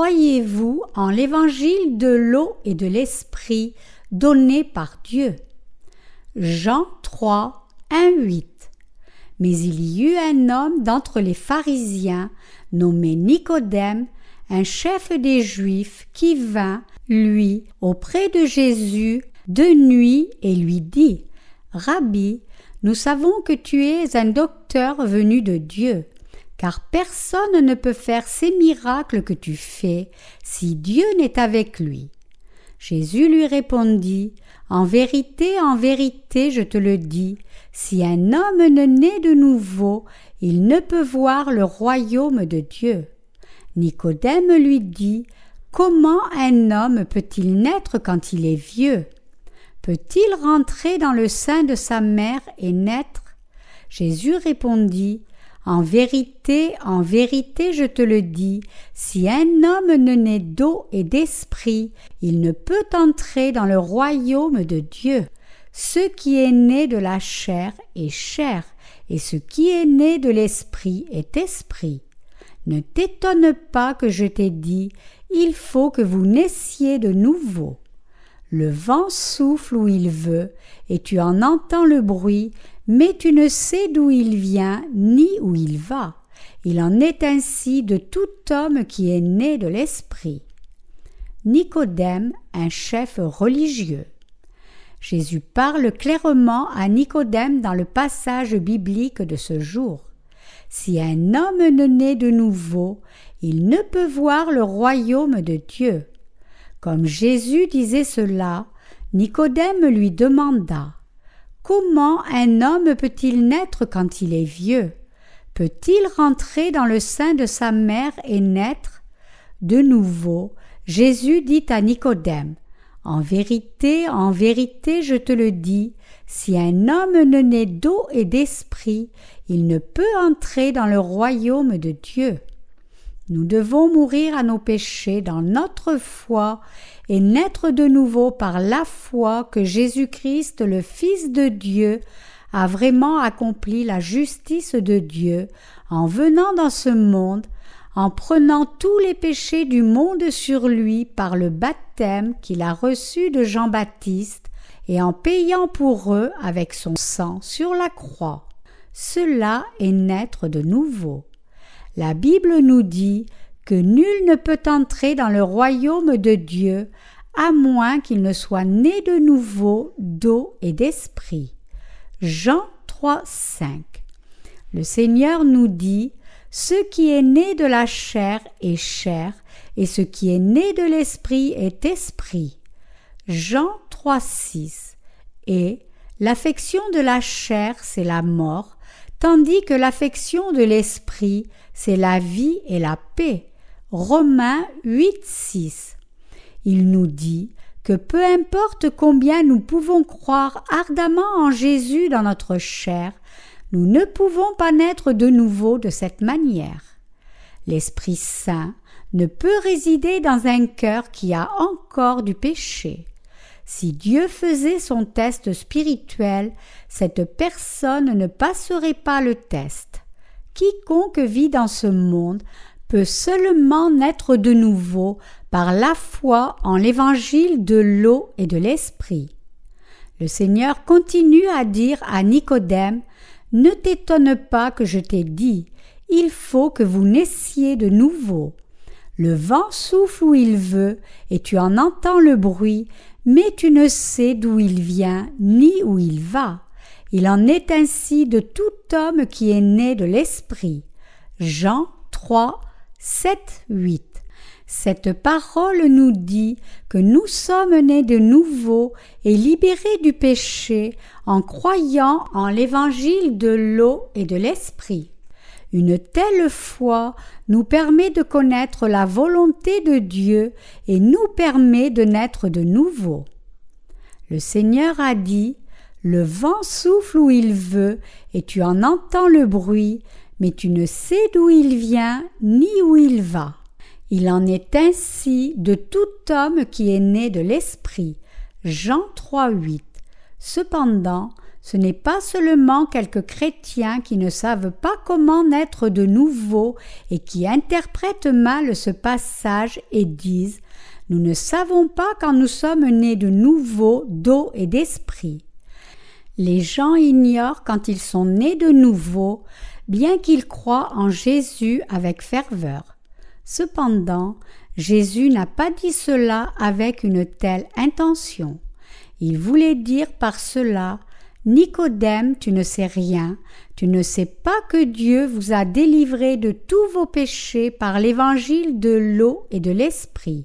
croyez-vous en l'évangile de l'eau et de l'esprit donné par Dieu? Jean 3, 1, 8. Mais il y eut un homme d'entre les pharisiens, nommé Nicodème, un chef des Juifs, qui vint, lui, auprès de Jésus de nuit et lui dit Rabbi, nous savons que tu es un docteur venu de Dieu, car personne ne peut faire ces miracles que tu fais si Dieu n'est avec lui. Jésus lui répondit En vérité, en vérité, je te le dis, si un homme ne naît de nouveau, il ne peut voir le royaume de Dieu. Nicodème lui dit Comment un homme peut-il naître quand il est vieux? Peut-il rentrer dans le sein de sa mère et naître? Jésus répondit En vérité, en vérité, je te le dis, si un homme ne naît d'eau et d'esprit, il ne peut entrer dans le royaume de Dieu. Ce qui est né de la chair est chair, et ce qui est né de l'esprit est esprit. Ne t'étonne pas que je t'ai dit, il faut que vous naissiez de nouveau. Le vent souffle où il veut, et tu en entends le bruit, mais tu ne sais d'où il vient ni où il va. Il en est ainsi de tout homme qui est né de l'Esprit. Nicodème, un chef religieux. Jésus parle clairement à Nicodème dans le passage biblique de ce jour. Si un homme ne naît de nouveau, il ne peut voir le royaume de Dieu. Comme Jésus disait cela, Nicodème lui demanda Comment un homme peut-il naître quand il est vieux? Peut-il rentrer dans le sein de sa mère et naître De nouveau, Jésus dit à Nicodème En vérité, en vérité, je te le dis, si un homme ne naît d'eau et d'esprit, il ne peut entrer dans le royaume de Dieu. Nous devons mourir à nos péchés dans notre foi et naître de nouveau par la foi que Jésus-Christ, le Fils de Dieu, a vraiment accompli la justice de Dieu en venant dans ce monde, en prenant tous les péchés du monde sur lui par le baptême qu'il a reçu de Jean-Baptiste et en payant pour eux avec son sang sur la croix. Cela est naître de nouveau. La Bible nous dit que nul ne peut entrer dans le royaume de Dieu à moins qu'il ne soit né de nouveau d'eau et d'esprit. Jean 3, 5. Le Seigneur nous dit Ce qui est né de la chair est chair, et ce qui est né de l'esprit est esprit. Jean 3, 6. Et l'affection de la chair, c'est la mort, tandis que l'affection de l'esprit, c'est la vie et la paix. Romains 8, 6. Il nous dit que peu importe combien nous pouvons croire ardemment en Jésus dans notre chair, nous ne pouvons pas naître de nouveau de cette manière. L'Esprit Saint ne peut résider dans un cœur qui a encore du péché. Si Dieu faisait son test spirituel, cette personne ne passerait pas le test. Quiconque vit dans ce monde peut seulement naître de nouveau par la foi en l'évangile de l'eau et de l'esprit. Le Seigneur continue à dire à Nicodème Ne t'étonne pas que je t'ai dit, il faut que vous naissiez de nouveau. Le vent souffle où il veut, et tu en entends le bruit, mais tu ne sais d'où il vient ni où il va. Il en est ainsi de tout homme qui est né de l'Esprit. Jean 3, 7, 8. Cette parole nous dit que nous sommes nés de nouveau et libérés du péché en croyant en l'évangile de l'eau et de l'esprit. Une telle foi nous permet de connaître la volonté de Dieu et nous permet de naître de nouveau. Le Seigneur a dit Le vent souffle où il veut, et tu en entends le bruit, mais tu ne sais d'où il vient ni où il va. Il en est ainsi de tout homme qui est né de l'Esprit. Jean 3, 8. Cependant, ce n'est pas seulement quelques chrétiens qui ne savent pas comment naître de nouveau et qui interprètent mal ce passage et disent Nous ne savons pas quand nous sommes nés de nouveau d'eau et d'esprit. Les gens ignorent quand ils sont nés de nouveau, bien qu'ils croient en Jésus avec ferveur. Cependant, Jésus n'a pas dit cela avec une telle intention. Il voulait dire par cela Nicodème, tu ne sais rien, tu ne sais pas que Dieu vous a délivré de tous vos péchés par l'évangile de l'eau et de l'esprit.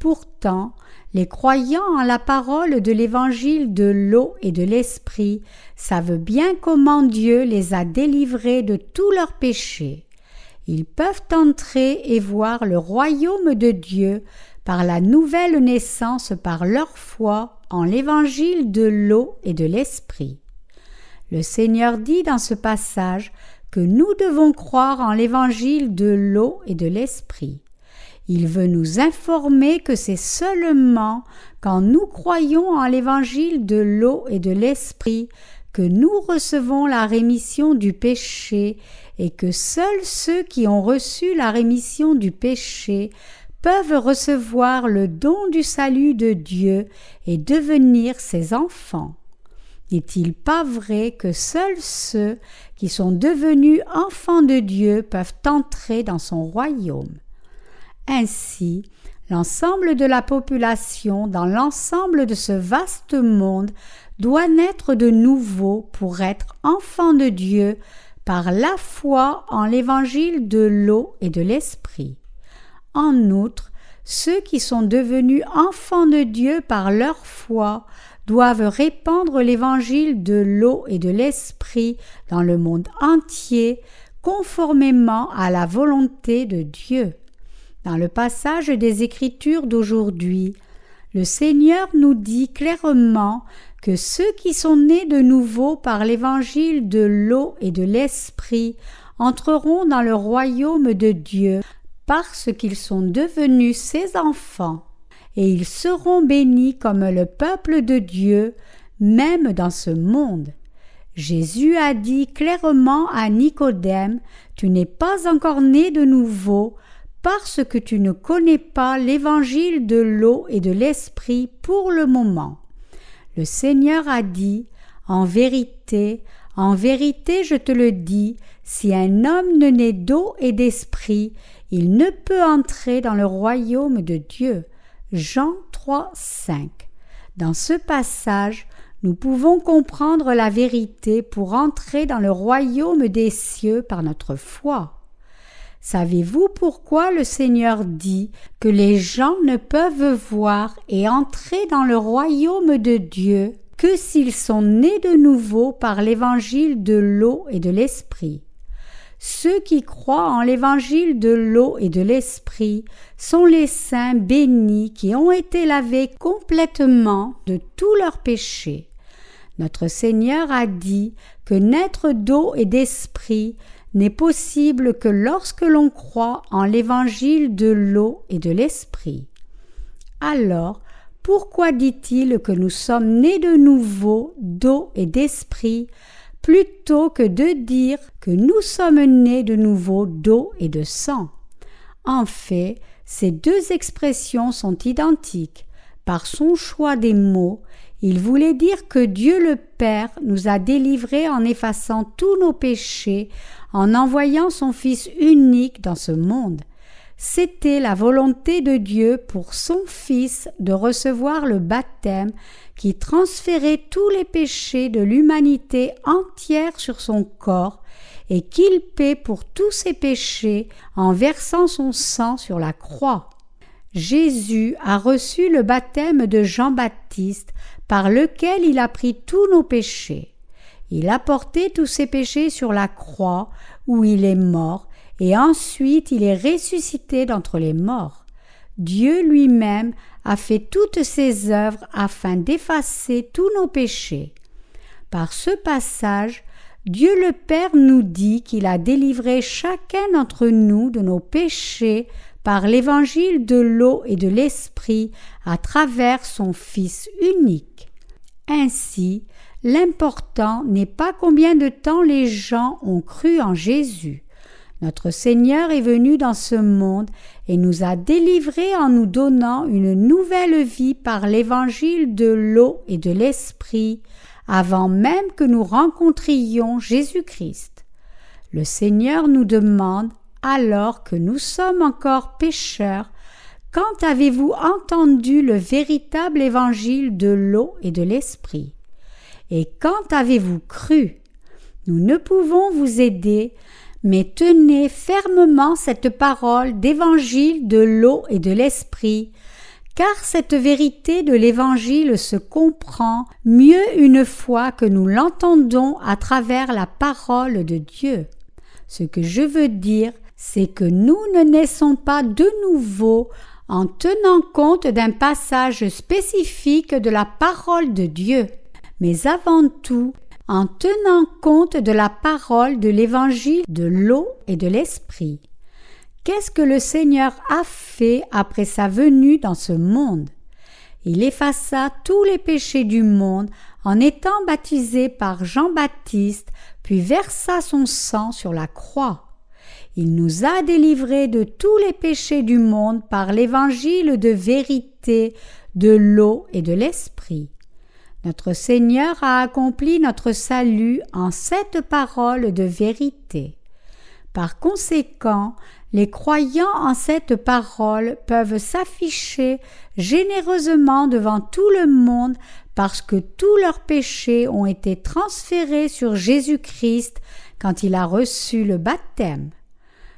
Pourtant, les croyants en la parole de l'évangile de l'eau et de l'esprit savent bien comment Dieu les a délivrés de tous leurs péchés. Ils peuvent entrer et voir le royaume de Dieu par la nouvelle naissance par leur foi en l'évangile de l'eau et de l'esprit. Le Seigneur dit dans ce passage que nous devons croire en l'évangile de l'eau et de l'esprit. Il veut nous informer que c'est seulement quand nous croyons en l'évangile de l'eau et de l'esprit que nous recevons la rémission du péché et que seuls ceux qui ont reçu la rémission du péché recevoir le don du salut de Dieu et devenir ses enfants. N'est-il pas vrai que seuls ceux qui sont devenus enfants de Dieu peuvent entrer dans son royaume? Ainsi, l'ensemble de la population dans l'ensemble de ce vaste monde doit naître de nouveau pour être enfant de Dieu par la foi en l'évangile de l'eau et de l'esprit. En outre, ceux qui sont devenus enfants de Dieu par leur foi doivent répandre l'évangile de l'eau et de l'esprit dans le monde entier conformément à la volonté de Dieu. Dans le passage des Écritures d'aujourd'hui, le Seigneur nous dit clairement que ceux qui sont nés de nouveau par l'évangile de l'eau et de l'esprit entreront dans le royaume de Dieu parce qu'ils sont devenus ses enfants, et ils seront bénis comme le peuple de Dieu, même dans ce monde. Jésus a dit clairement à Nicodème Tu n'es pas encore né de nouveau, parce que tu ne connais pas l'évangile de l'eau et de l'esprit pour le moment. Le Seigneur a dit En vérité, en vérité je te le dis, si un homme ne naît d'eau et d'esprit, il ne peut entrer dans le royaume de Dieu. Jean 3, 5. Dans ce passage, nous pouvons comprendre la vérité pour entrer dans le royaume des cieux par notre foi. Savez-vous pourquoi le Seigneur dit que les gens ne peuvent voir et entrer dans le royaume de Dieu que s'ils sont nés de nouveau par l'évangile de l'eau et de l'esprit? Ceux qui croient en l'évangile de l'eau et de l'esprit sont les saints bénis qui ont été lavés complètement de tous leurs péchés. Notre Seigneur a dit que naître d'eau et d'esprit n'est possible que lorsque l'on croit en l'évangile de l'eau et de l'esprit. Alors, pourquoi dit-il que nous sommes nés de nouveau d'eau et d'esprit plutôt que de dire que nous sommes nés de nouveau d'eau et de sang En fait, ces deux expressions sont identiques. Par son choix des mots, il voulait dire que Dieu le Père nous a délivrés en effaçant tous nos péchés en envoyant son Fils unique dans ce monde. C'était la volonté de Dieu pour son Fils de recevoir le baptême qui transférait tous les péchés de l'humanité entière sur son corps et qu'il paie pour tous ses péchés en versant son sang sur la croix. Jésus a reçu le baptême de Jean-Baptiste par lequel il a pris tous nos péchés. Il a porté tous ses péchés sur la croix où il est mort, et ensuite il est ressuscité d'entre les morts. Dieu lui-même a fait toutes ses œuvres afin d'effacer tous nos péchés. Par ce passage, Dieu le Père nous dit qu'il a délivré chacun d'entre nous de nos péchés par l'évangile de l'eau et de l'esprit à travers son Fils unique. Ainsi, l'important n'est pas combien de temps les gens ont cru en Jésus. Notre Seigneur est venu dans ce monde et nous a délivrés en nous donnant une nouvelle vie par l'évangile de l'eau et de l'esprit, avant même que nous rencontrions Jésus-Christ. Le Seigneur nous demande, alors que nous sommes encore pécheurs, quand avez-vous entendu le véritable évangile de l'eau et de l'esprit? Et quand avez-vous cru? Nous ne pouvons vous aider mais tenez fermement cette parole d'évangile de l'eau et de l'esprit, car cette vérité de l'évangile se comprend mieux une fois que nous l'entendons à travers la parole de Dieu. Ce que je veux dire, c'est que nous ne naissons pas de nouveau en tenant compte d'un passage spécifique de la parole de Dieu, mais avant tout en tenant compte de la parole de l'évangile de l'eau et de l'esprit. Qu'est-ce que le Seigneur a fait après sa venue dans ce monde? Il effaça tous les péchés du monde en étant baptisé par Jean-Baptiste, puis versa son sang sur la croix. Il nous a délivrés de tous les péchés du monde par l'évangile de vérité, de l'eau et de l'esprit. Notre Seigneur a accompli notre salut en cette parole de vérité. Par conséquent, les croyants en cette parole peuvent s'afficher généreusement devant tout le monde parce que tous leurs péchés ont été transférés sur Jésus-Christ quand il a reçu le baptême.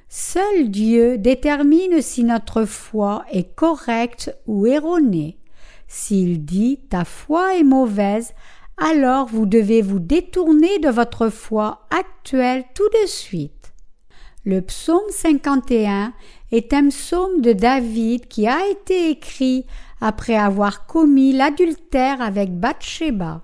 Seul Dieu détermine si notre foi est correcte ou erronée. S'il dit ta foi est mauvaise, alors vous devez vous détourner de votre foi actuelle tout de suite. Le psaume 51 est un psaume de David qui a été écrit après avoir commis l'adultère avec Bathsheba.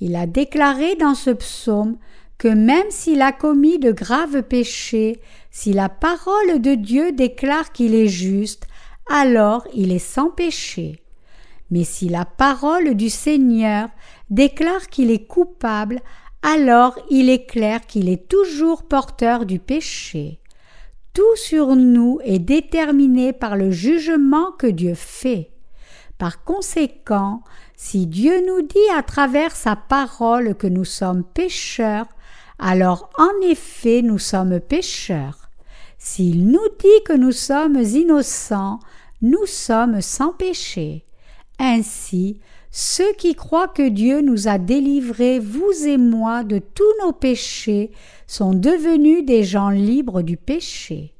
Il a déclaré dans ce psaume que même s'il a commis de graves péchés, si la parole de Dieu déclare qu'il est juste, alors il est sans péché. Mais si la parole du Seigneur déclare qu'il est coupable, alors il est clair qu'il est toujours porteur du péché. Tout sur nous est déterminé par le jugement que Dieu fait. Par conséquent, si Dieu nous dit à travers sa parole que nous sommes pécheurs, alors en effet nous sommes pécheurs. S'il nous dit que nous sommes innocents, nous sommes sans péché. Ainsi, ceux qui croient que Dieu nous a délivrés, vous et moi, de tous nos péchés, sont devenus des gens libres du péché.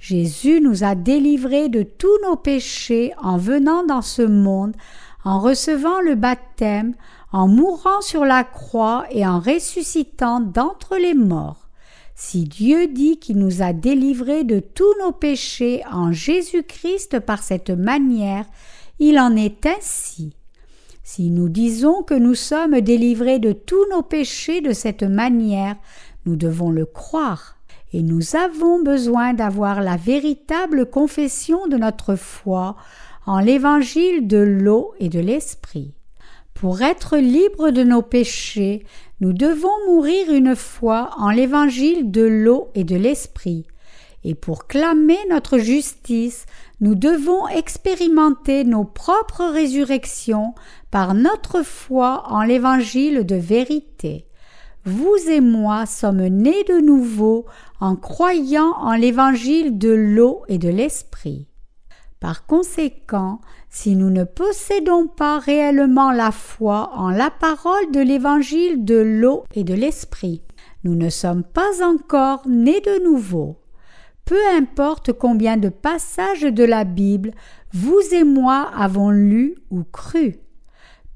Jésus nous a délivrés de tous nos péchés en venant dans ce monde, en recevant le baptême, en mourant sur la croix et en ressuscitant d'entre les morts. Si Dieu dit qu'il nous a délivrés de tous nos péchés en Jésus-Christ par cette manière, il en est ainsi. Si nous disons que nous sommes délivrés de tous nos péchés de cette manière, nous devons le croire, et nous avons besoin d'avoir la véritable confession de notre foi en l'évangile de l'eau et de l'esprit. Pour être libres de nos péchés, nous devons mourir une fois en l'évangile de l'eau et de l'esprit, et pour clamer notre justice, nous devons expérimenter nos propres résurrections par notre foi en l'évangile de vérité. Vous et moi sommes nés de nouveau en croyant en l'évangile de l'eau et de l'esprit. Par conséquent, si nous ne possédons pas réellement la foi en la parole de l'évangile de l'eau et de l'esprit, nous ne sommes pas encore nés de nouveau peu importe combien de passages de la Bible vous et moi avons lus ou cru.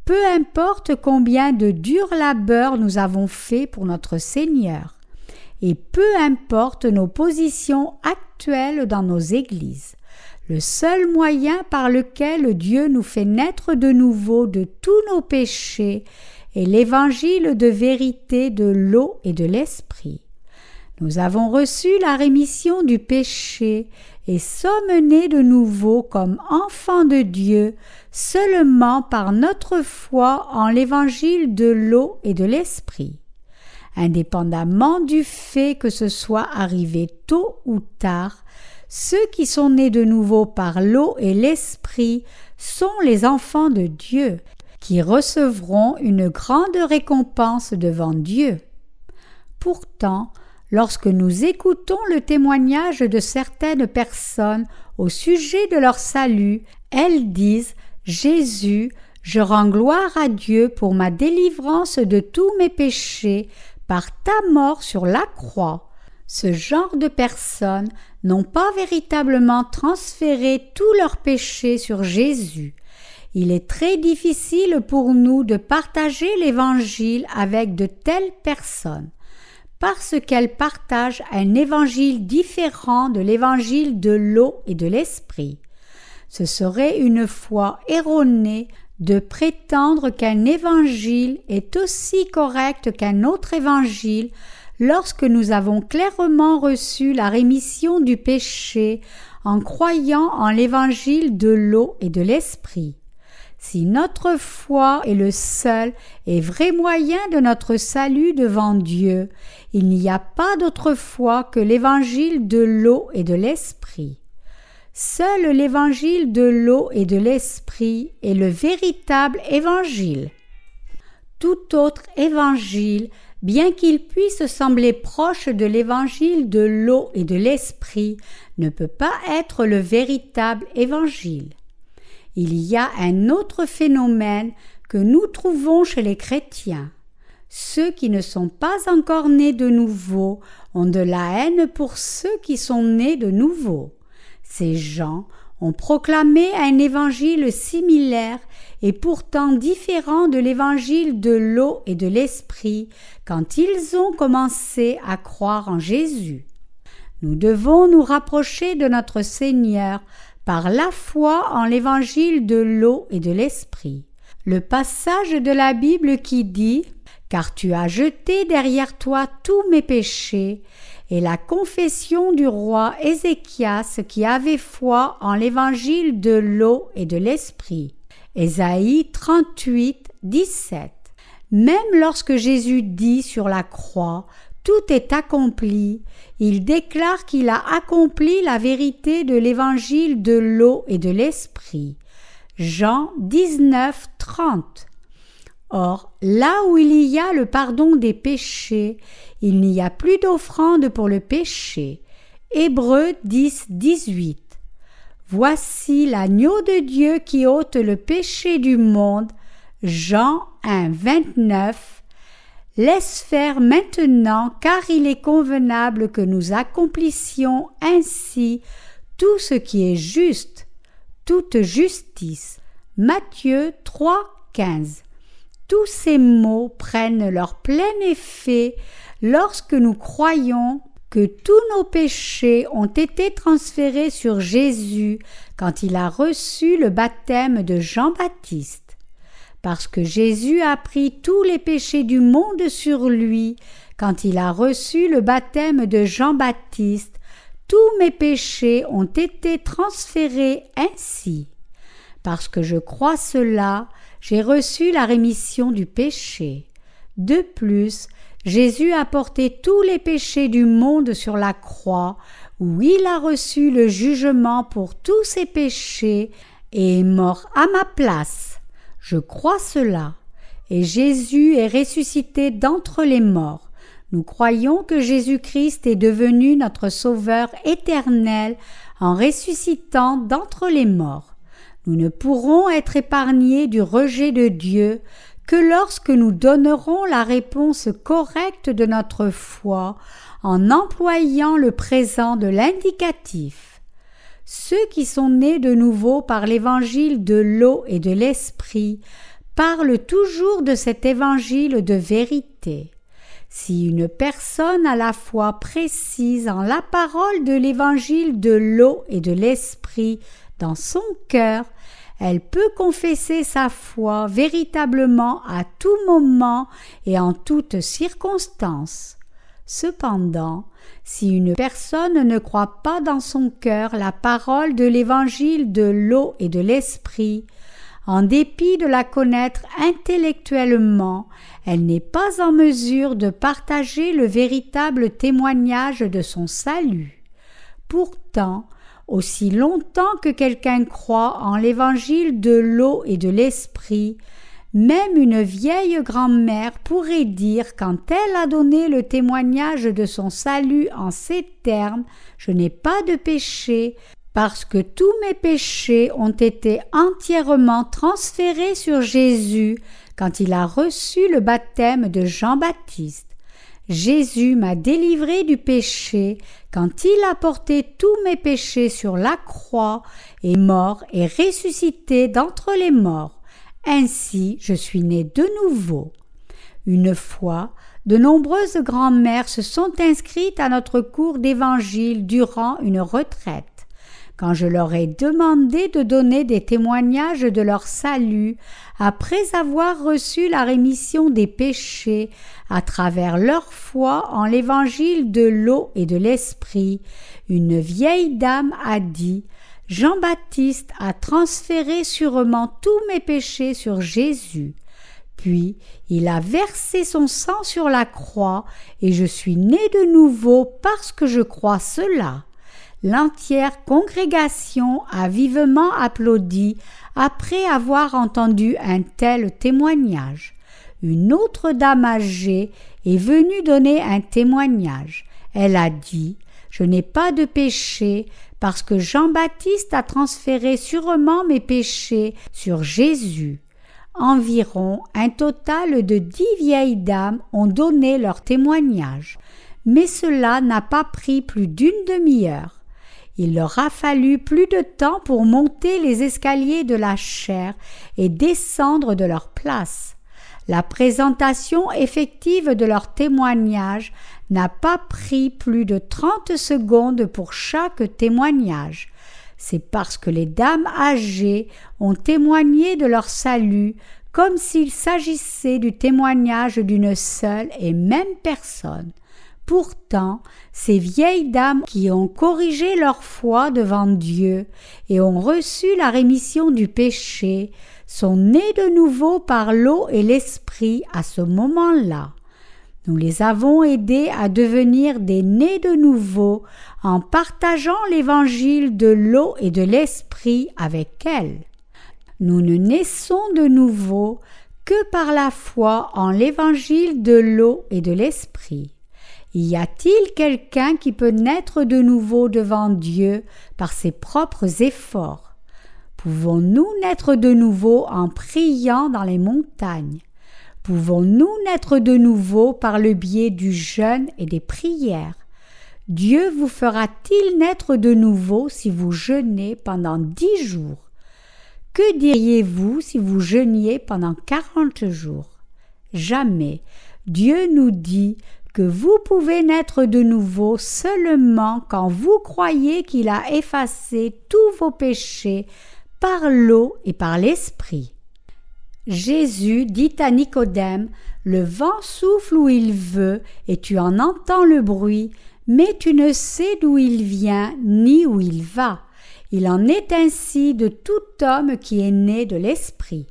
Peu importe combien de durs labeurs nous avons faits pour notre Seigneur. Et peu importe nos positions actuelles dans nos églises. Le seul moyen par lequel Dieu nous fait naître de nouveau de tous nos péchés est l'évangile de vérité de l'eau et de l'esprit. Nous avons reçu la rémission du péché et sommes nés de nouveau comme enfants de Dieu seulement par notre foi en l'évangile de l'eau et de l'esprit. Indépendamment du fait que ce soit arrivé tôt ou tard, ceux qui sont nés de nouveau par l'eau et l'esprit sont les enfants de Dieu, qui recevront une grande récompense devant Dieu. Pourtant, lorsque nous écoutons le témoignage de certaines personnes au sujet de leur salut, elles disent Jésus, je rends gloire à Dieu pour ma délivrance de tous mes péchés par ta mort sur la croix. Ce genre de personnes n'ont pas véritablement transféré tous leurs péchés sur Jésus. Il est très difficile pour nous de partager l'Évangile avec de telles personnes parce qu'elles partagent un évangile différent de l'évangile de l'eau et de l'esprit. Ce serait une foi erronée de prétendre qu'un évangile est aussi correct qu'un autre évangile lorsque nous avons clairement reçu la rémission du péché en croyant en l'évangile de l'eau et de l'esprit. Si notre foi est le seul et vrai moyen de notre salut devant Dieu, il n'y a pas d'autre foi que l'évangile de l'eau et de l'esprit. Seul l'évangile de l'eau et de l'esprit est le véritable évangile. Tout autre évangile, bien qu'il puisse sembler proche de l'évangile de l'eau et de l'esprit, ne peut pas être le véritable évangile. Il y a un autre phénomène que nous trouvons chez les chrétiens. Ceux qui ne sont pas encore nés de nouveau ont de la haine pour ceux qui sont nés de nouveau. Ces gens ont proclamé un évangile similaire et pourtant différent de l'évangile de l'eau et de l'esprit quand ils ont commencé à croire en Jésus. Nous devons nous rapprocher de notre Seigneur par la foi en l'évangile de l'eau et de l'esprit. Le passage de la Bible qui dit Car tu as jeté derrière toi tous mes péchés, et la confession du roi Ézéchias qui avait foi en l'évangile de l'eau et de l'esprit. Ésaïe 38, 17. Même lorsque Jésus dit sur la croix tout est accompli, il déclare qu'il a accompli la vérité de l'évangile de l'eau et de l'esprit. Jean 19, 30. Or, là où il y a le pardon des péchés, il n'y a plus d'offrande pour le péché. Hébreux 10, 18. Voici l'agneau de Dieu qui ôte le péché du monde. Jean 1, 29 Laisse faire maintenant, car il est convenable que nous accomplissions ainsi tout ce qui est juste, toute justice. Matthieu 3, 15. Tous ces mots prennent leur plein effet lorsque nous croyons que tous nos péchés ont été transférés sur Jésus quand il a reçu le baptême de Jean-Baptiste parce que Jésus a pris tous les péchés du monde sur lui quand il a reçu le baptême de Jean-Baptiste, tous mes péchés ont été transférés ainsi. Parce que je crois cela, j'ai reçu la rémission du péché. De plus, Jésus a porté tous les péchés du monde sur la croix, où il a reçu le jugement pour tous ses péchés et est mort à ma place. Je crois cela. Et Jésus est ressuscité d'entre les morts. Nous croyons que Jésus-Christ est devenu notre Sauveur éternel en ressuscitant d'entre les morts. Nous ne pourrons être épargnés du rejet de Dieu que lorsque nous donnerons la réponse correcte de notre foi en employant le présent de l'indicatif. Ceux qui sont nés de nouveau par l'évangile de l'eau et de l'esprit parlent toujours de cet évangile de vérité. Si une personne a la foi précise en la parole de l'évangile de l'eau et de l'esprit dans son cœur, elle peut confesser sa foi véritablement à tout moment et en toutes circonstances. Cependant, si une personne ne croit pas dans son cœur la parole de l'évangile de l'eau et de l'esprit, en dépit de la connaître intellectuellement, elle n'est pas en mesure de partager le véritable témoignage de son salut. Pourtant, aussi longtemps que quelqu'un croit en l'évangile de l'eau et de l'esprit, même une vieille grand-mère pourrait dire quand elle a donné le témoignage de son salut en ces termes Je n'ai pas de péché, parce que tous mes péchés ont été entièrement transférés sur Jésus quand il a reçu le baptême de Jean-Baptiste. Jésus m'a délivré du péché quand il a porté tous mes péchés sur la croix, est mort et ressuscité d'entre les morts. Ainsi je suis né de nouveau. Une fois, de nombreuses grand-mères se sont inscrites à notre cours d'évangile durant une retraite. Quand je leur ai demandé de donner des témoignages de leur salut après avoir reçu la rémission des péchés à travers leur foi en l'évangile de l'eau et de l'esprit, une vieille dame a dit Jean-Baptiste a transféré sûrement tous mes péchés sur Jésus. Puis il a versé son sang sur la croix, et je suis né de nouveau parce que je crois cela. L'entière congrégation a vivement applaudi après avoir entendu un tel témoignage. Une autre dame âgée est venue donner un témoignage. Elle a dit Je n'ai pas de péché, parce que Jean-Baptiste a transféré sûrement mes péchés sur Jésus. Environ un total de dix vieilles dames ont donné leur témoignage, mais cela n'a pas pris plus d'une demi-heure. Il leur a fallu plus de temps pour monter les escaliers de la chair et descendre de leur place. La présentation effective de leur témoignage n'a pas pris plus de trente secondes pour chaque témoignage. C'est parce que les dames âgées ont témoigné de leur salut comme s'il s'agissait du témoignage d'une seule et même personne. Pourtant, ces vieilles dames qui ont corrigé leur foi devant Dieu et ont reçu la rémission du péché sont nées de nouveau par l'eau et l'esprit à ce moment-là. Nous les avons aidés à devenir des nés de nouveau en partageant l'évangile de l'eau et de l'esprit avec elles. Nous ne naissons de nouveau que par la foi en l'évangile de l'eau et de l'esprit. Y a-t-il quelqu'un qui peut naître de nouveau devant Dieu par ses propres efforts? Pouvons-nous naître de nouveau en priant dans les montagnes? Pouvons-nous naître de nouveau par le biais du jeûne et des prières? Dieu vous fera-t-il naître de nouveau si vous jeûnez pendant dix jours? Que diriez-vous si vous jeûniez pendant quarante jours? Jamais. Dieu nous dit que vous pouvez naître de nouveau seulement quand vous croyez qu'il a effacé tous vos péchés par l'eau et par l'esprit. Jésus dit à Nicodème Le vent souffle où il veut, et tu en entends le bruit, mais tu ne sais d'où il vient ni où il va. Il en est ainsi de tout homme qui est né de l'Esprit.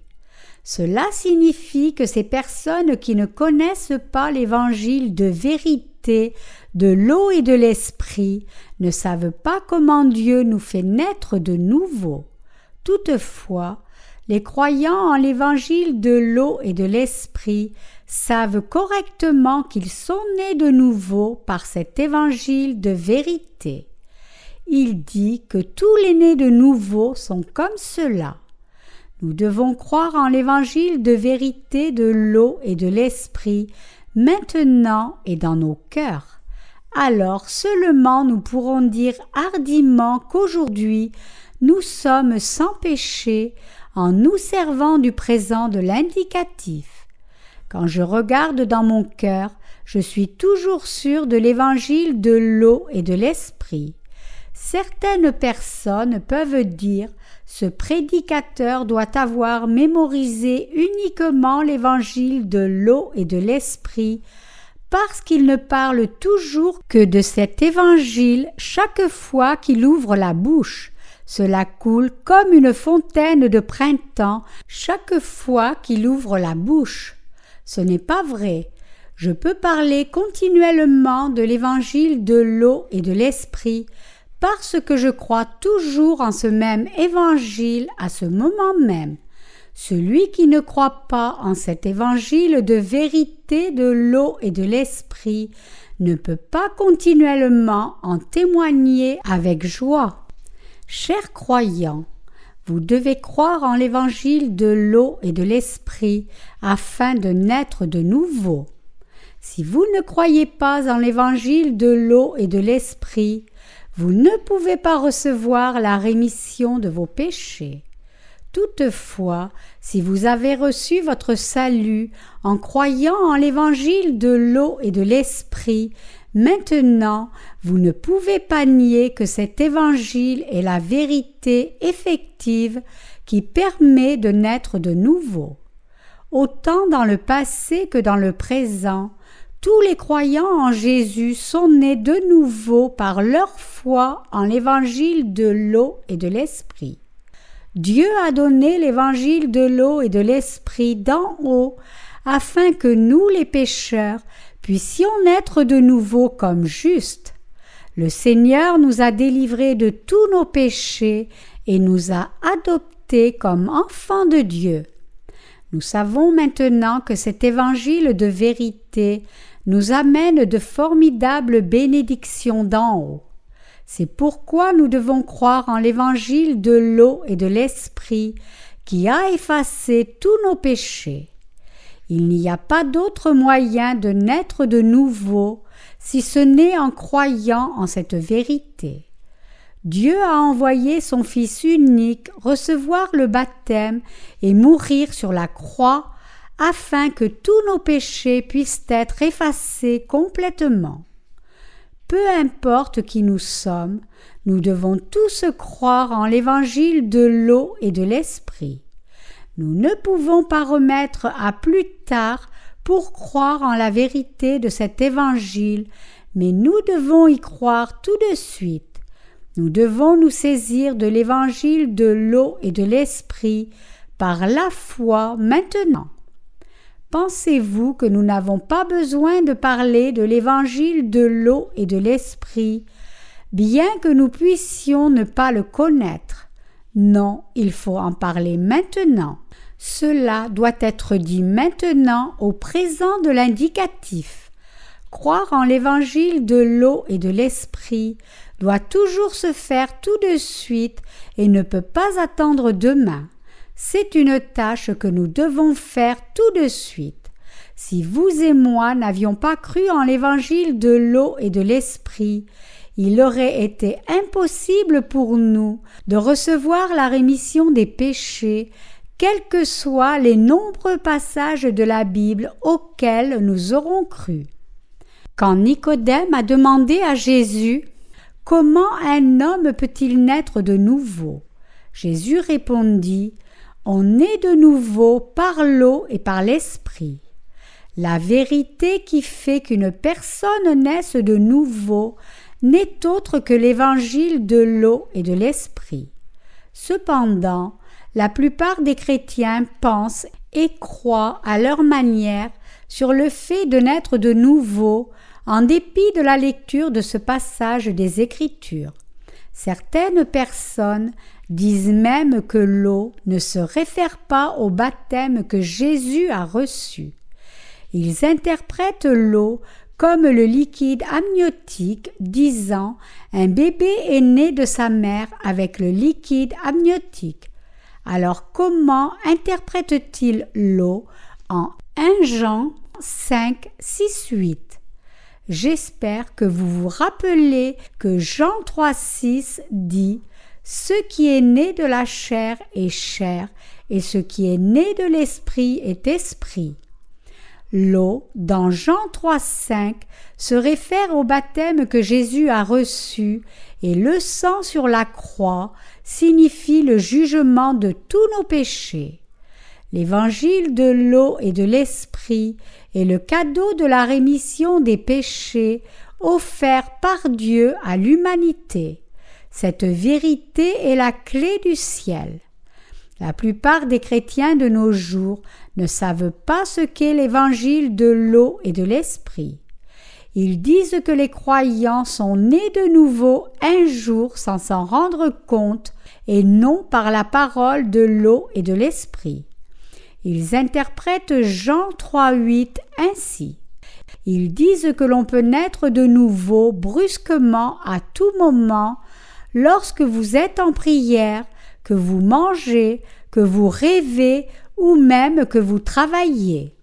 Cela signifie que ces personnes qui ne connaissent pas l'évangile de vérité, de l'eau et de l'esprit, ne savent pas comment Dieu nous fait naître de nouveau. Toutefois, les croyants en l'évangile de l'eau et de l'esprit savent correctement qu'ils sont nés de nouveau par cet évangile de vérité. Il dit que tous les nés de nouveau sont comme cela. Nous devons croire en l'évangile de vérité de l'eau et de l'esprit maintenant et dans nos cœurs. Alors seulement nous pourrons dire hardiment qu'aujourd'hui nous sommes sans péché en nous servant du présent de l'indicatif. Quand je regarde dans mon cœur, je suis toujours sûr de l'évangile de l'eau et de l'esprit. Certaines personnes peuvent dire ce prédicateur doit avoir mémorisé uniquement l'évangile de l'eau et de l'esprit parce qu'il ne parle toujours que de cet évangile chaque fois qu'il ouvre la bouche. Cela coule comme une fontaine de printemps chaque fois qu'il ouvre la bouche. Ce n'est pas vrai. Je peux parler continuellement de l'évangile de l'eau et de l'esprit, parce que je crois toujours en ce même évangile à ce moment même. Celui qui ne croit pas en cet évangile de vérité de l'eau et de l'esprit ne peut pas continuellement en témoigner avec joie. Chers croyants, vous devez croire en l'évangile de l'eau et de l'esprit afin de naître de nouveau. Si vous ne croyez pas en l'évangile de l'eau et de l'esprit, vous ne pouvez pas recevoir la rémission de vos péchés. Toutefois, si vous avez reçu votre salut en croyant en l'évangile de l'eau et de l'esprit, maintenant vous ne pouvez pas nier que cet évangile est la vérité effective qui permet de naître de nouveau. Autant dans le passé que dans le présent, tous les croyants en Jésus sont nés de nouveau par leur foi en l'évangile de l'eau et de l'esprit. Dieu a donné l'évangile de l'eau et de l'esprit d'en haut, afin que nous les pécheurs puissions naître de nouveau comme justes. Le Seigneur nous a délivrés de tous nos péchés et nous a adoptés comme enfants de Dieu. Nous savons maintenant que cet évangile de vérité nous amène de formidables bénédictions d'en haut. C'est pourquoi nous devons croire en l'évangile de l'eau et de l'esprit qui a effacé tous nos péchés. Il n'y a pas d'autre moyen de naître de nouveau si ce n'est en croyant en cette vérité. Dieu a envoyé son Fils unique recevoir le baptême et mourir sur la croix afin que tous nos péchés puissent être effacés complètement. Peu importe qui nous sommes, nous devons tous croire en l'évangile de l'eau et de l'esprit. Nous ne pouvons pas remettre à plus tard pour croire en la vérité de cet évangile, mais nous devons y croire tout de suite. Nous devons nous saisir de l'évangile de l'eau et de l'esprit par la foi maintenant. Pensez-vous que nous n'avons pas besoin de parler de l'évangile de l'eau et de l'esprit, bien que nous puissions ne pas le connaître? Non, il faut en parler maintenant. Cela doit être dit maintenant au présent de l'indicatif. Croire en l'évangile de l'eau et de l'esprit doit toujours se faire tout de suite et ne peut pas attendre demain. C'est une tâche que nous devons faire tout de suite. Si vous et moi n'avions pas cru en l'évangile de l'eau et de l'esprit, il aurait été impossible pour nous de recevoir la rémission des péchés, quels que soient les nombreux passages de la Bible auxquels nous aurons cru. Quand Nicodème a demandé à Jésus Comment un homme peut-il naître de nouveau? Jésus répondit on est de nouveau par l'eau et par l'esprit. La vérité qui fait qu'une personne naisse de nouveau n'est autre que l'évangile de l'eau et de l'esprit. Cependant, la plupart des chrétiens pensent et croient à leur manière sur le fait de naître de nouveau en dépit de la lecture de ce passage des Écritures. Certaines personnes disent même que l'eau ne se réfère pas au baptême que Jésus a reçu. Ils interprètent l'eau comme le liquide amniotique, disant un bébé est né de sa mère avec le liquide amniotique. Alors comment interprète-t-il l'eau en 1 Jean 5, 6, 8 J'espère que vous vous rappelez que Jean 3, 6 dit ce qui est né de la chair est chair, et ce qui est né de l'esprit est esprit. L'eau, dans Jean 3,5, se réfère au baptême que Jésus a reçu, et le sang sur la croix signifie le jugement de tous nos péchés. L'évangile de l'eau et de l'esprit est le cadeau de la rémission des péchés offert par Dieu à l'humanité. Cette vérité est la clé du ciel. La plupart des chrétiens de nos jours ne savent pas ce qu'est l'évangile de l'eau et de l'esprit. Ils disent que les croyants sont nés de nouveau un jour sans s'en rendre compte et non par la parole de l'eau et de l'esprit. Ils interprètent Jean 3.8 ainsi. Ils disent que l'on peut naître de nouveau brusquement à tout moment lorsque vous êtes en prière, que vous mangez, que vous rêvez ou même que vous travaillez.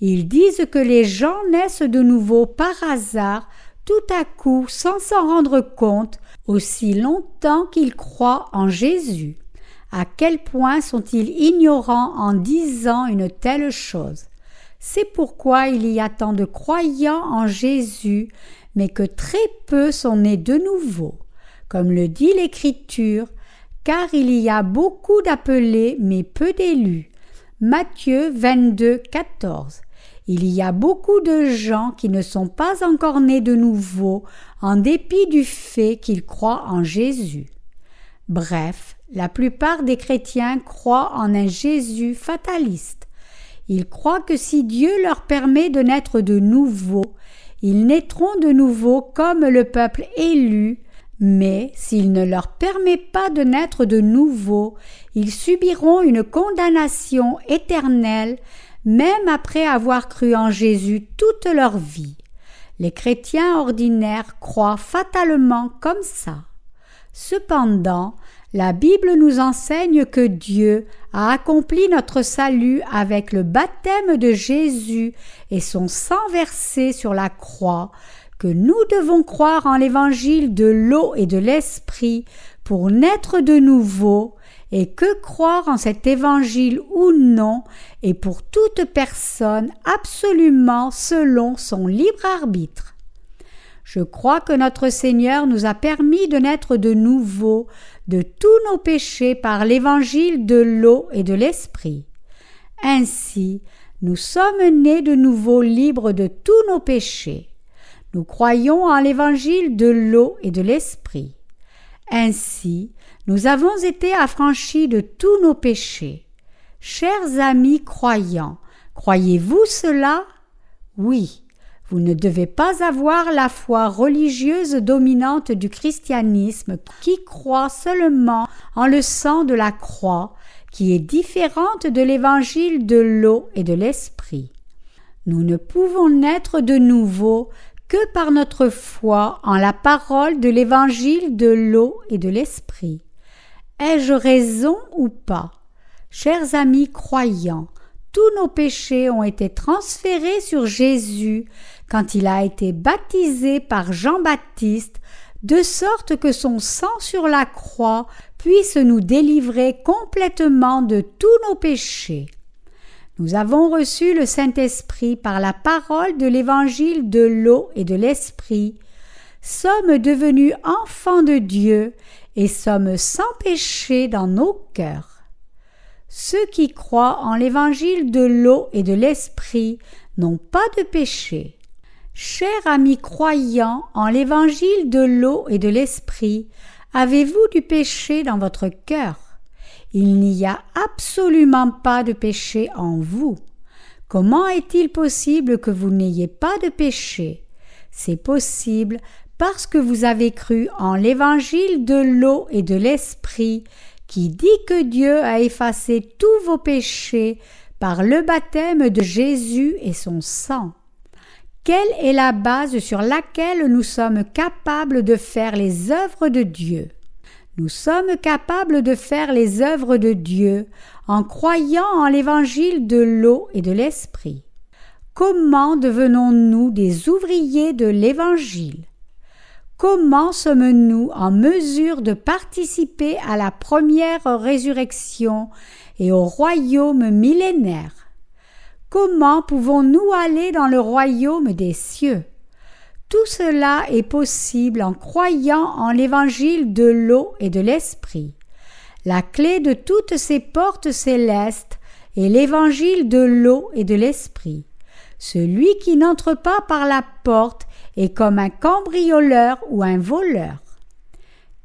Ils disent que les gens naissent de nouveau par hasard, tout à coup, sans s'en rendre compte, aussi longtemps qu'ils croient en Jésus. À quel point sont-ils ignorants en disant une telle chose? C'est pourquoi il y a tant de croyants en Jésus, mais que très peu sont nés de nouveau. Comme le dit l'Écriture, car il y a beaucoup d'appelés, mais peu d'élus. Matthieu 22, 14. Il y a beaucoup de gens qui ne sont pas encore nés de nouveau, en dépit du fait qu'ils croient en Jésus. Bref, la plupart des chrétiens croient en un Jésus fataliste. Ils croient que si Dieu leur permet de naître de nouveau, ils naîtront de nouveau comme le peuple élu, mais s'il ne leur permet pas de naître de nouveau, ils subiront une condamnation éternelle, même après avoir cru en Jésus toute leur vie. Les chrétiens ordinaires croient fatalement comme ça. Cependant, la Bible nous enseigne que Dieu a accompli notre salut avec le baptême de Jésus et son sang versé sur la croix, que nous devons croire en l'évangile de l'eau et de l'esprit pour naître de nouveau, et que croire en cet évangile ou non est pour toute personne absolument selon son libre arbitre. Je crois que notre Seigneur nous a permis de naître de nouveau de tous nos péchés par l'évangile de l'eau et de l'esprit. Ainsi, nous sommes nés de nouveau libres de tous nos péchés. Nous croyons en l'évangile de l'eau et de l'esprit. Ainsi, nous avons été affranchis de tous nos péchés. Chers amis croyants, croyez-vous cela? Oui, vous ne devez pas avoir la foi religieuse dominante du christianisme qui croit seulement en le sang de la croix, qui est différente de l'évangile de l'eau et de l'esprit. Nous ne pouvons naître de nouveau que par notre foi en la parole de l'évangile de l'eau et de l'esprit. Ai-je raison ou pas? Chers amis croyants, tous nos péchés ont été transférés sur Jésus quand il a été baptisé par Jean-Baptiste, de sorte que son sang sur la croix puisse nous délivrer complètement de tous nos péchés. Nous avons reçu le Saint-Esprit par la parole de l'évangile de l'eau et de l'Esprit, sommes devenus enfants de Dieu et sommes sans péché dans nos cœurs. Ceux qui croient en l'évangile de l'eau et de l'Esprit n'ont pas de péché. Chers amis croyants en l'évangile de l'eau et de l'Esprit, avez-vous du péché dans votre cœur? Il n'y a absolument pas de péché en vous. Comment est-il possible que vous n'ayez pas de péché? C'est possible parce que vous avez cru en l'évangile de l'eau et de l'esprit qui dit que Dieu a effacé tous vos péchés par le baptême de Jésus et son sang. Quelle est la base sur laquelle nous sommes capables de faire les œuvres de Dieu? Nous sommes capables de faire les œuvres de Dieu en croyant en l'évangile de l'eau et de l'esprit. Comment devenons-nous des ouvriers de l'évangile? Comment sommes-nous en mesure de participer à la première résurrection et au royaume millénaire? Comment pouvons-nous aller dans le royaume des cieux? Tout cela est possible en croyant en l'évangile de l'eau et de l'esprit. La clé de toutes ces portes célestes et l'évangile de l'eau et de l'esprit. Celui qui n'entre pas par la porte est comme un cambrioleur ou un voleur.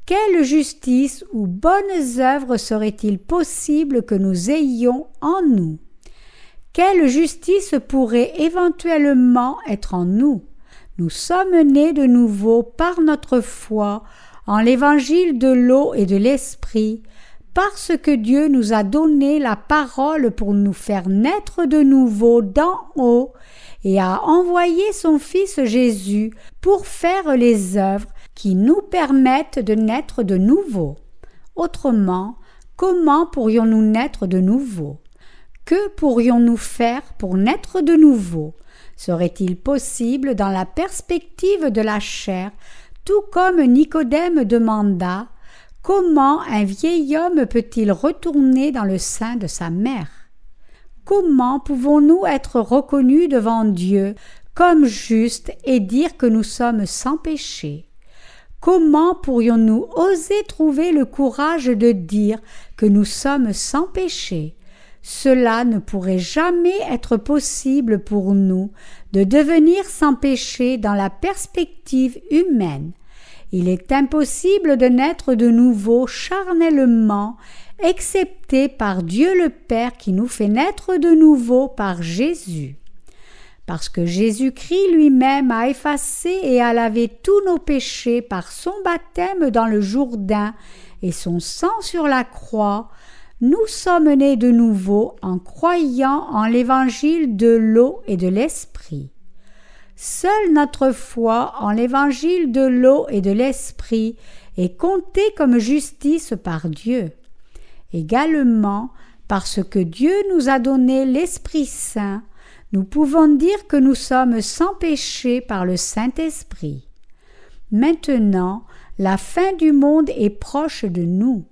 Quelle justice ou bonnes œuvres serait-il possible que nous ayons en nous? Quelle justice pourrait éventuellement être en nous? Nous sommes nés de nouveau par notre foi en l'évangile de l'eau et de l'esprit, parce que Dieu nous a donné la parole pour nous faire naître de nouveau d'en haut et a envoyé son Fils Jésus pour faire les œuvres qui nous permettent de naître de nouveau. Autrement, comment pourrions-nous naître de nouveau? Que pourrions-nous faire pour naître de nouveau? Serait-il possible, dans la perspective de la chair, tout comme Nicodème demanda Comment un vieil homme peut-il retourner dans le sein de sa mère? Comment pouvons-nous être reconnus devant Dieu comme justes et dire que nous sommes sans péché? Comment pourrions-nous oser trouver le courage de dire que nous sommes sans péché? Cela ne pourrait jamais être possible pour nous de devenir sans péché dans la perspective humaine. Il est impossible de naître de nouveau charnellement, excepté par Dieu le Père qui nous fait naître de nouveau par Jésus parce que Jésus-Christ lui-même a effacé et a lavé tous nos péchés par son baptême dans le Jourdain et son sang sur la croix, nous sommes nés de nouveau en croyant en l'évangile de l'eau et de l'esprit. Seule notre foi en l'évangile de l'eau et de l'esprit est comptée comme justice par Dieu. Également, parce que Dieu nous a donné l'Esprit Saint, nous pouvons dire que nous sommes sans péché par le Saint-Esprit. Maintenant, la fin du monde est proche de nous.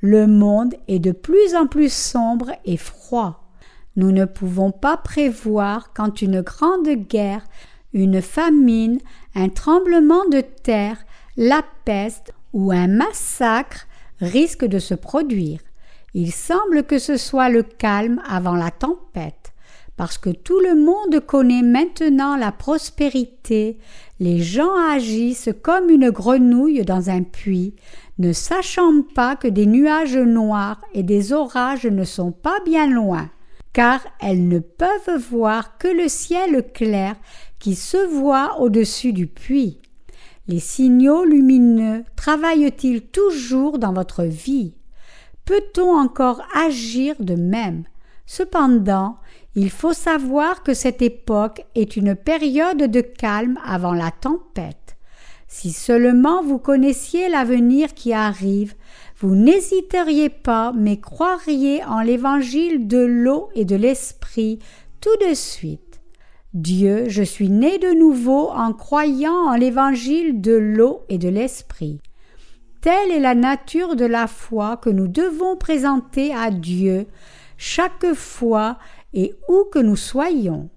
Le monde est de plus en plus sombre et froid. Nous ne pouvons pas prévoir quand une grande guerre, une famine, un tremblement de terre, la peste ou un massacre risque de se produire. Il semble que ce soit le calme avant la tempête parce que tout le monde connaît maintenant la prospérité, les gens agissent comme une grenouille dans un puits, ne sachant pas que des nuages noirs et des orages ne sont pas bien loin, car elles ne peuvent voir que le ciel clair qui se voit au-dessus du puits. Les signaux lumineux travaillent-ils toujours dans votre vie? Peut-on encore agir de même? Cependant, il faut savoir que cette époque est une période de calme avant la tempête. Si seulement vous connaissiez l'avenir qui arrive, vous n'hésiteriez pas, mais croiriez en l'évangile de l'eau et de l'esprit tout de suite. Dieu, je suis né de nouveau en croyant en l'évangile de l'eau et de l'esprit. Telle est la nature de la foi que nous devons présenter à Dieu chaque fois et où que nous soyons.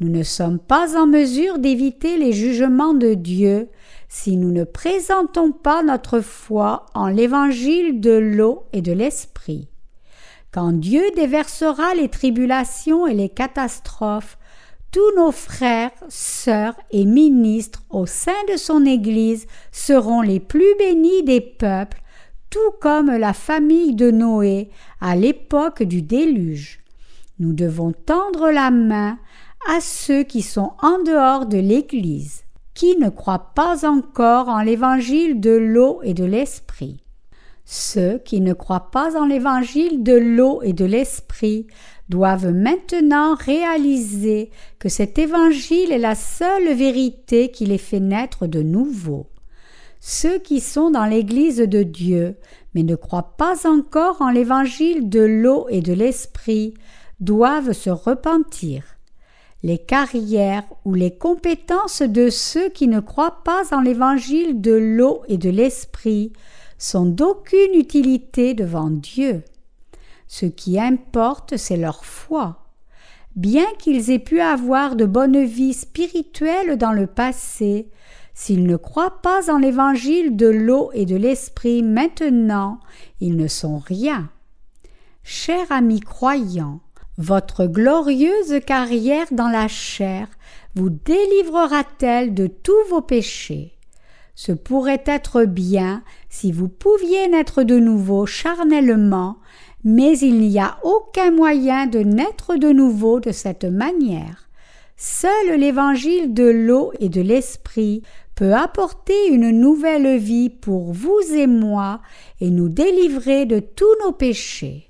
Nous ne sommes pas en mesure d'éviter les jugements de Dieu si nous ne présentons pas notre foi en l'évangile de l'eau et de l'esprit. Quand Dieu déversera les tribulations et les catastrophes, tous nos frères, sœurs et ministres au sein de son Église seront les plus bénis des peuples, tout comme la famille de Noé à l'époque du déluge. Nous devons tendre la main à ceux qui sont en dehors de l'Église, qui ne croient pas encore en l'évangile de l'eau et de l'esprit. Ceux qui ne croient pas en l'évangile de l'eau et de l'esprit doivent maintenant réaliser que cet évangile est la seule vérité qui les fait naître de nouveau. Ceux qui sont dans l'Église de Dieu, mais ne croient pas encore en l'évangile de l'eau et de l'esprit, doivent se repentir. Les carrières ou les compétences de ceux qui ne croient pas en l'évangile de l'eau et de l'esprit sont d'aucune utilité devant Dieu. Ce qui importe, c'est leur foi. Bien qu'ils aient pu avoir de bonnes vies spirituelles dans le passé, s'ils ne croient pas en l'évangile de l'eau et de l'esprit maintenant, ils ne sont rien. Cher ami croyant, Votre glorieuse carrière dans la chair vous délivrera-t-elle de tous vos péchés? Ce pourrait être bien si vous pouviez naître de nouveau charnellement, mais il n'y a aucun moyen de naître de nouveau de cette manière. Seul l'évangile de l'eau et de l'esprit peut apporter une nouvelle vie pour vous et moi et nous délivrer de tous nos péchés.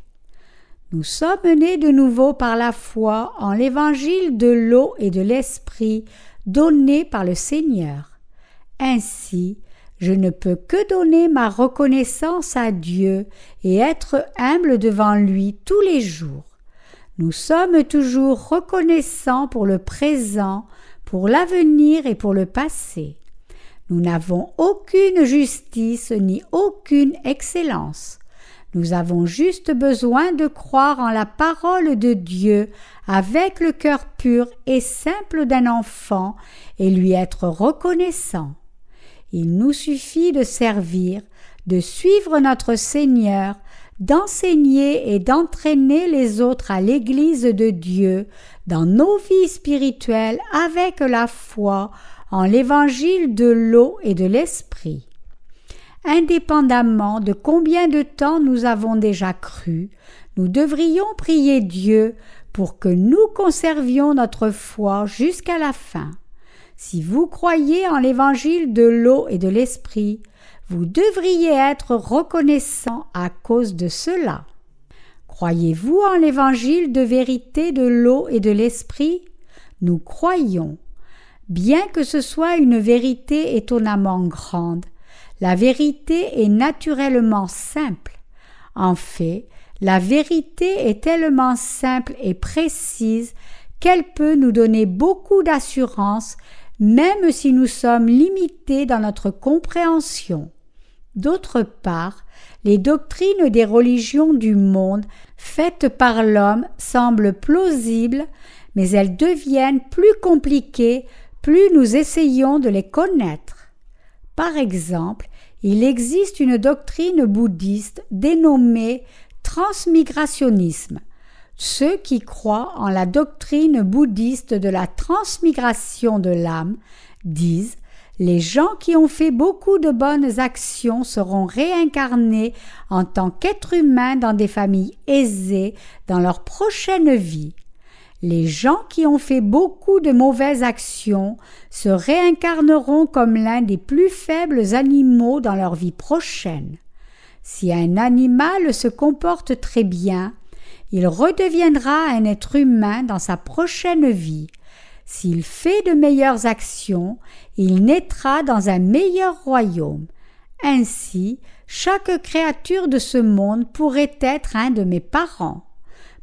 Nous sommes nés de nouveau par la foi en l'évangile de l'eau et de l'esprit donné par le Seigneur. Ainsi, je ne peux que donner ma reconnaissance à Dieu et être humble devant lui tous les jours. Nous sommes toujours reconnaissants pour le présent, pour l'avenir et pour le passé. Nous n'avons aucune justice ni aucune excellence. Nous avons juste besoin de croire en la parole de Dieu avec le cœur pur et simple d'un enfant et lui être reconnaissant. Il nous suffit de servir, de suivre notre Seigneur, d'enseigner et d'entraîner les autres à l'Église de Dieu dans nos vies spirituelles avec la foi en l'évangile de l'eau et de l'esprit indépendamment de combien de temps nous avons déjà cru, nous devrions prier Dieu pour que nous conservions notre foi jusqu'à la fin. Si vous croyez en l'évangile de l'eau et de l'esprit, vous devriez être reconnaissant à cause de cela. Croyez-vous en l'évangile de vérité de l'eau et de l'esprit? Nous croyons. Bien que ce soit une vérité étonnamment grande, la vérité est naturellement simple. En fait, la vérité est tellement simple et précise qu'elle peut nous donner beaucoup d'assurance même si nous sommes limités dans notre compréhension. D'autre part, les doctrines des religions du monde faites par l'homme semblent plausibles, mais elles deviennent plus compliquées plus nous essayons de les connaître. Par exemple, il existe une doctrine bouddhiste dénommée transmigrationnisme. Ceux qui croient en la doctrine bouddhiste de la transmigration de l'âme disent les gens qui ont fait beaucoup de bonnes actions seront réincarnés en tant qu'êtres humains dans des familles aisées dans leur prochaine vie. Les gens qui ont fait beaucoup de mauvaises actions se réincarneront comme l'un des plus faibles animaux dans leur vie prochaine. Si un animal se comporte très bien, il redeviendra un être humain dans sa prochaine vie. S'il fait de meilleures actions, il naîtra dans un meilleur royaume. Ainsi, chaque créature de ce monde pourrait être un de mes parents.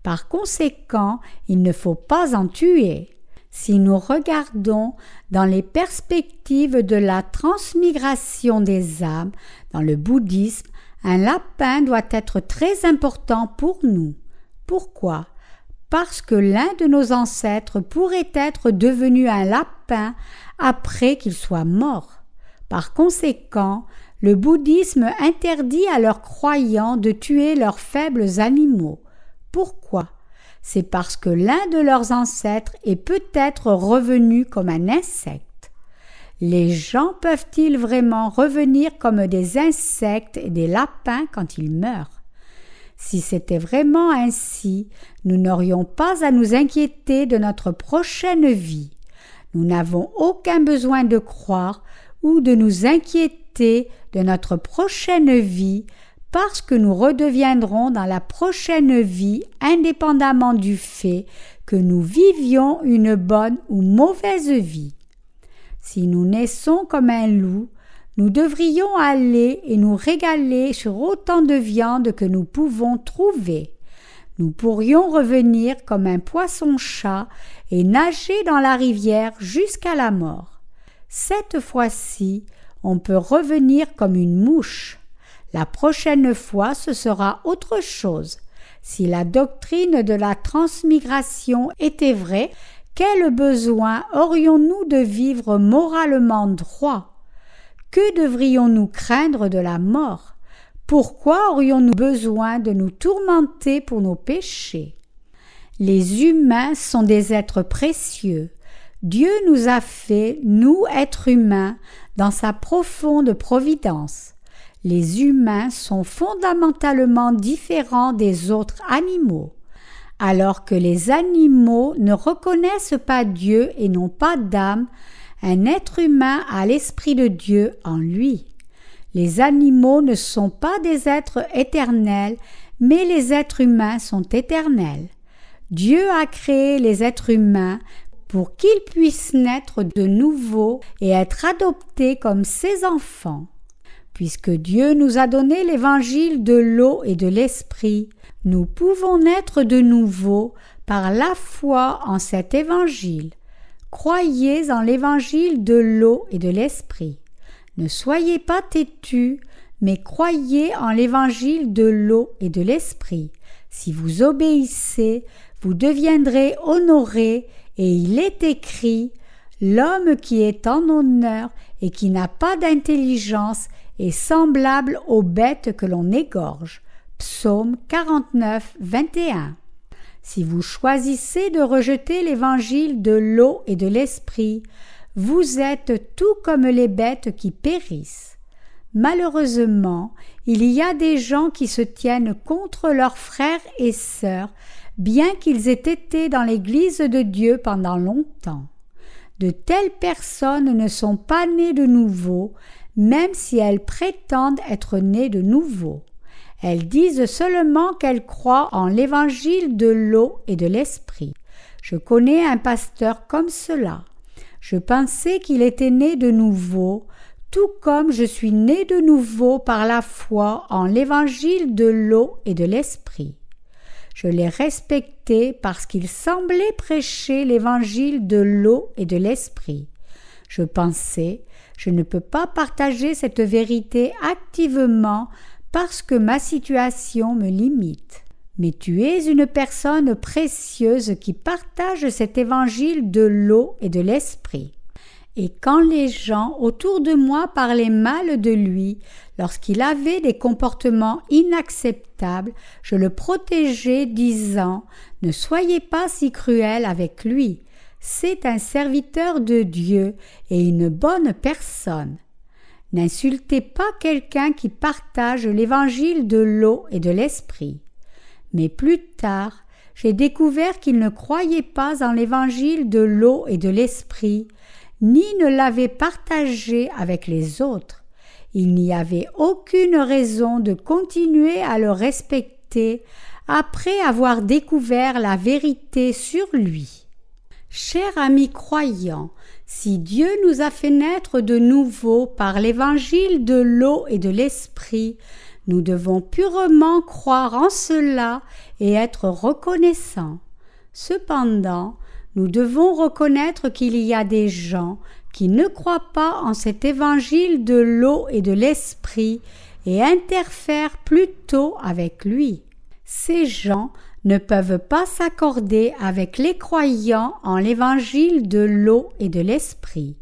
Par conséquent, il ne faut pas en tuer. Si nous regardons dans les perspectives de la transmigration des âmes dans le bouddhisme, un lapin doit être très important pour nous. Pourquoi? Parce que l'un de nos ancêtres pourrait être devenu un lapin après qu'il soit mort. Par conséquent, le bouddhisme interdit à leurs croyants de tuer leurs faibles animaux. Pourquoi? C'est parce que l'un de leurs ancêtres est peut-être revenu comme un insecte. Les gens peuvent-ils vraiment revenir comme des insectes et des lapins quand ils meurent? Si c'était vraiment ainsi, nous n'aurions pas à nous inquiéter de notre prochaine vie. Nous n'avons aucun besoin de croire ou de nous inquiéter de notre prochaine vie parce que nous redeviendrons dans la prochaine vie indépendamment du fait que nous vivions une bonne ou mauvaise vie. Si nous naissons comme un loup, nous devrions aller et nous régaler sur autant de viande que nous pouvons trouver. Nous pourrions revenir comme un poisson-chat et nager dans la rivière jusqu'à la mort. Cette fois-ci, on peut revenir comme une mouche. La prochaine fois ce sera autre chose. Si la doctrine de la transmigration était vraie, quel besoin aurions-nous de vivre moralement droit? Que devrions-nous craindre de la mort? Pourquoi aurions-nous besoin de nous tourmenter pour nos péchés? Les humains sont des êtres précieux. Dieu nous a fait, nous, êtres humains, dans sa profonde providence. Les humains sont fondamentalement différents des autres animaux. Alors que les animaux ne reconnaissent pas Dieu et n'ont pas d'âme, un être humain a l'Esprit de Dieu en lui. Les animaux ne sont pas des êtres éternels, mais les êtres humains sont éternels. Dieu a créé les êtres humains pour qu'ils puissent naître de nouveau et être adoptés comme ses enfants. Puisque Dieu nous a donné l'évangile de l'eau et de l'esprit, nous pouvons naître de nouveau par la foi en cet évangile. Croyez en l'évangile de l'eau et de l'esprit. Ne soyez pas têtus, mais croyez en l'évangile de l'eau et de l'esprit. Si vous obéissez, vous deviendrez honorés, et il est écrit L'homme qui est en honneur et qui n'a pas d'intelligence est semblable aux bêtes que l'on égorge. Psaume 49, 21. Si vous choisissez de rejeter l'évangile de l'eau et de l'esprit, vous êtes tout comme les bêtes qui périssent. Malheureusement, il y a des gens qui se tiennent contre leurs frères et sœurs, bien qu'ils aient été dans l'Église de Dieu pendant longtemps. De telles personnes ne sont pas nées de nouveau, même si elles prétendent être nées de nouveau. Elles disent seulement qu'elles croient en l'évangile de l'eau et de l'esprit. Je connais un pasteur comme cela. Je pensais qu'il était né de nouveau, tout comme je suis né de nouveau par la foi en l'évangile de l'eau et de l'esprit. Je l'ai respecté parce qu'il semblait prêcher l'évangile de l'eau et de l'esprit. Je pensais, je ne peux pas partager cette vérité activement parce que ma situation me limite. Mais tu es une personne précieuse qui partage cet évangile de l'eau et de l'esprit. Et quand les gens autour de moi parlaient mal de lui, lorsqu'il avait des comportements inacceptables, je le protégeais, disant Ne soyez pas si cruel avec lui. C'est un serviteur de Dieu et une bonne personne. N'insultez pas quelqu'un qui partage l'évangile de l'eau et de l'esprit. Mais plus tard, j'ai découvert qu'il ne croyait pas en l'évangile de l'eau et de l'esprit, ni ne l'avait partagé avec les autres. Il n'y avait aucune raison de continuer à le respecter après avoir découvert la vérité sur lui. Cher ami croyant, si Dieu nous a fait naître de nouveau par l'évangile de l'eau et de l'esprit, nous devons purement croire en cela et être reconnaissants. Cependant, nous devons reconnaître qu'il y a des gens qui ne croient pas en cet évangile de l'eau et de l'esprit et interfèrent plutôt avec lui. Ces gens ne peuvent pas s'accorder avec les croyants en l'évangile de l'eau et de l'esprit.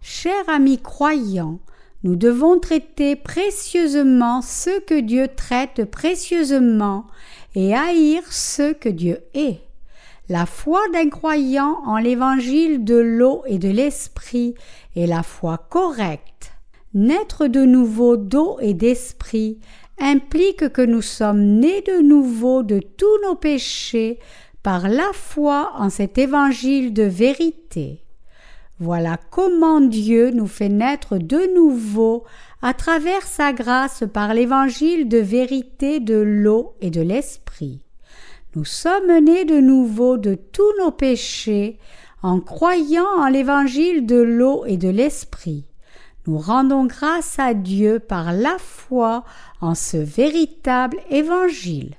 Chers amis croyants, nous devons traiter précieusement ceux que Dieu traite précieusement et haïr ceux que Dieu est. La foi d'un croyant en l'évangile de l'eau et de l'esprit est la foi correcte. Naître de nouveau d'eau et d'esprit implique que nous sommes nés de nouveau de tous nos péchés par la foi en cet évangile de vérité. Voilà comment Dieu nous fait naître de nouveau à travers sa grâce par l'évangile de vérité de l'eau et de l'esprit. Nous sommes nés de nouveau de tous nos péchés en croyant en l'évangile de l'eau et de l'esprit. Nous rendons grâce à Dieu par la foi en ce véritable évangile.